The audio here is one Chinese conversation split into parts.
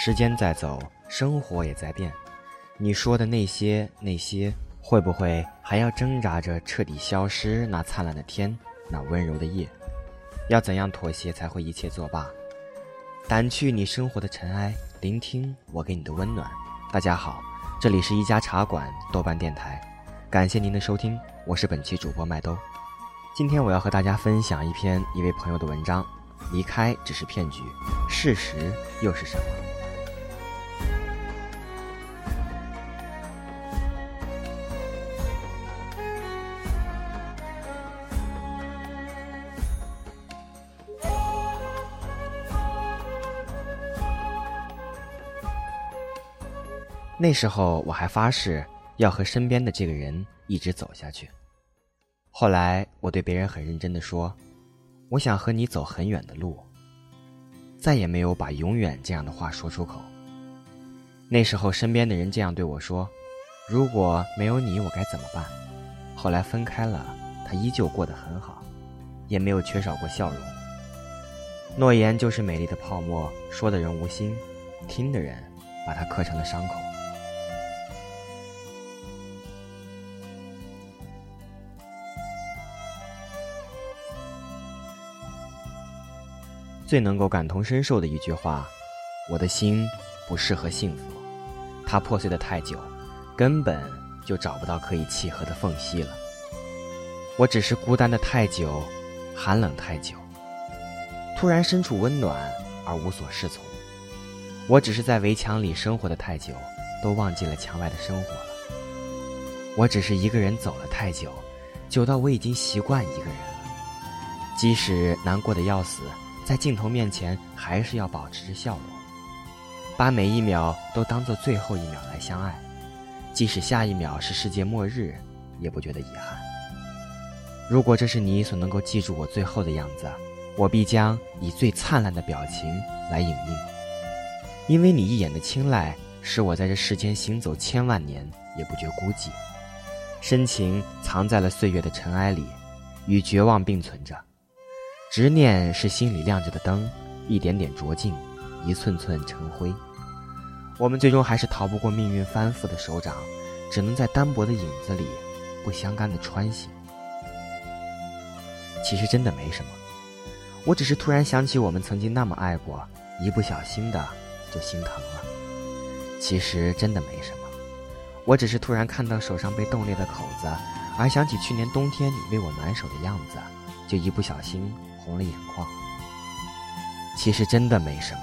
时间在走，生活也在变。你说的那些那些，会不会还要挣扎着彻底消失？那灿烂的天，那温柔的夜，要怎样妥协才会一切作罢？掸去你生活的尘埃，聆听我给你的温暖。大家好，这里是一家茶馆，豆瓣电台，感谢您的收听，我是本期主播麦兜。今天我要和大家分享一篇一位朋友的文章。离开只是骗局，事实又是什么？那时候我还发誓要和身边的这个人一直走下去。后来我对别人很认真的说。我想和你走很远的路。再也没有把“永远”这样的话说出口。那时候，身边的人这样对我说：“如果没有你，我该怎么办？”后来分开了，他依旧过得很好，也没有缺少过笑容。诺言就是美丽的泡沫，说的人无心，听的人把它刻成了伤口。最能够感同身受的一句话：“我的心不适合幸福，它破碎的太久，根本就找不到可以契合的缝隙了。我只是孤单的太久，寒冷太久，突然身处温暖而无所适从。我只是在围墙里生活的太久，都忘记了墙外的生活了。我只是一个人走了太久，久到我已经习惯一个人了，即使难过的要死。”在镜头面前，还是要保持着笑容，把每一秒都当做最后一秒来相爱，即使下一秒是世界末日，也不觉得遗憾。如果这是你所能够记住我最后的样子，我必将以最灿烂的表情来影印，因为你一眼的青睐，使我在这世间行走千万年也不觉孤寂，深情藏在了岁月的尘埃里，与绝望并存着。执念是心里亮着的灯，一点点灼尽，一寸寸成灰。我们最终还是逃不过命运翻覆的手掌，只能在单薄的影子里，不相干的穿行。其实真的没什么，我只是突然想起我们曾经那么爱过，一不小心的就心疼了。其实真的没什么，我只是突然看到手上被冻裂的口子，而想起去年冬天你为我暖手的样子，就一不小心。红了眼眶。其实真的没什么，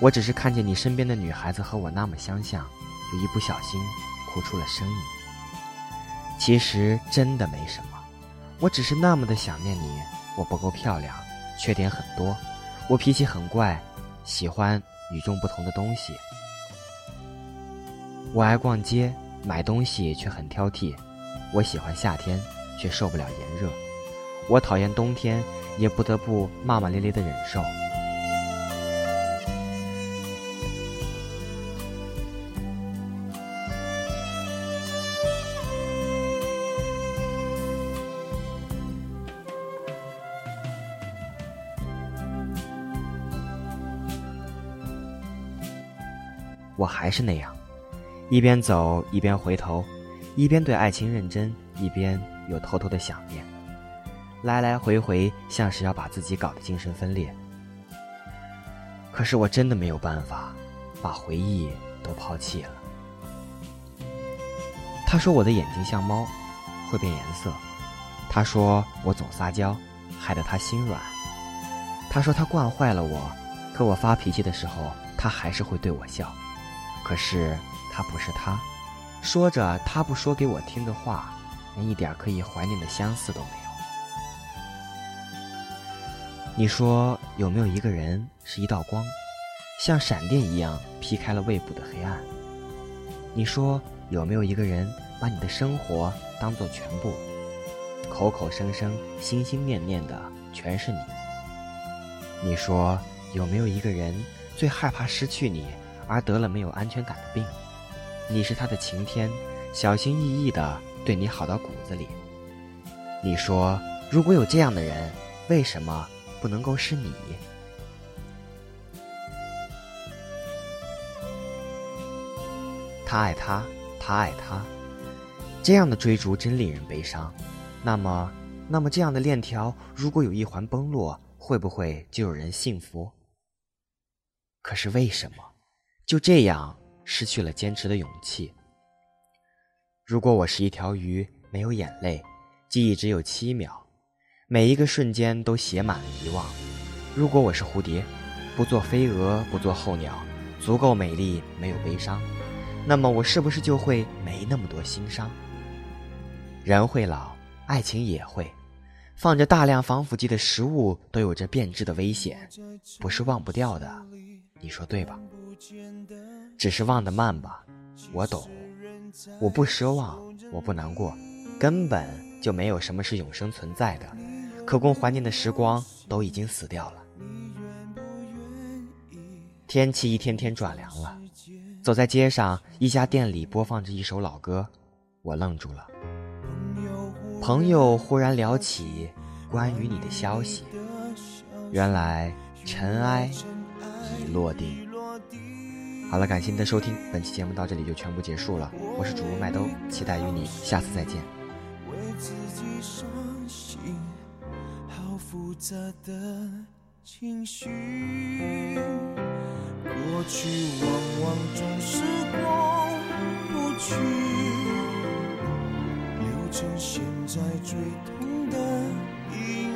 我只是看见你身边的女孩子和我那么相像，就一不小心哭出了声音。其实真的没什么，我只是那么的想念你。我不够漂亮，缺点很多，我脾气很怪，喜欢与众不同的东西。我爱逛街，买东西却很挑剔。我喜欢夏天，却受不了炎热。我讨厌冬天。也不得不骂骂咧咧的忍受。我还是那样，一边走一边回头，一边对爱情认真，一边又偷偷的想念。来来回回，像是要把自己搞得精神分裂。可是我真的没有办法，把回忆都抛弃了。他说我的眼睛像猫，会变颜色。他说我总撒娇，害得他心软。他说他惯坏了我，可我发脾气的时候，他还是会对我笑。可是他不是他，说着他不说给我听的话，连一点可以怀念的相似都没有。你说有没有一个人是一道光，像闪电一样劈开了胃部的黑暗？你说有没有一个人把你的生活当做全部，口口声声、心心念念的全是你？你说有没有一个人最害怕失去你而得了没有安全感的病？你是他的晴天，小心翼翼的对你好到骨子里。你说如果有这样的人，为什么？不能够是你。他爱他，他爱他，这样的追逐真令人悲伤。那么，那么这样的链条，如果有一环崩落，会不会就有人幸福？可是为什么就这样失去了坚持的勇气？如果我是一条鱼，没有眼泪，记忆只有七秒，每一个瞬间都写满了遗忘。如果我是蝴蝶，不做飞蛾，不做候鸟，足够美丽，没有悲伤，那么我是不是就会没那么多心伤？人会老，爱情也会。放着大量防腐剂的食物都有着变质的危险，不是忘不掉的，你说对吧？只是忘得慢吧，我懂。我不奢望，我不难过，根本就没有什么是永生存在的，可供怀念的时光都已经死掉了。天气一天天转凉了，走在街上，一家店里播放着一首老歌，我愣住了。朋友忽然聊起关于你的消息，原来尘埃已落定。好了，感谢您的收听，本期节目到这里就全部结束了。我是主播麦兜，期待与你下次再见。为自己伤心好复杂的情绪过去往往总是过不去。留成现在最痛的印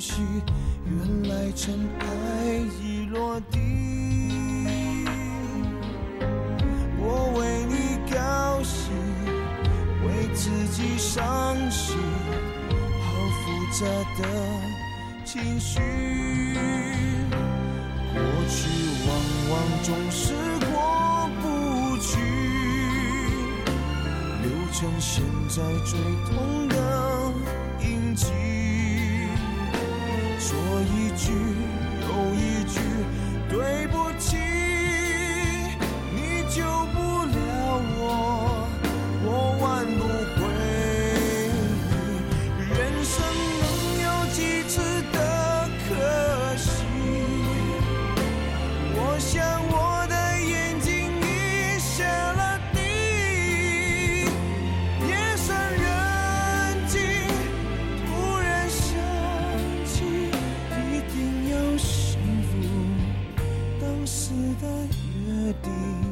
原来尘埃已落地。我为你高兴，为自己伤心，好复杂的情绪。过去往往总是过不去，留成现在最痛。的福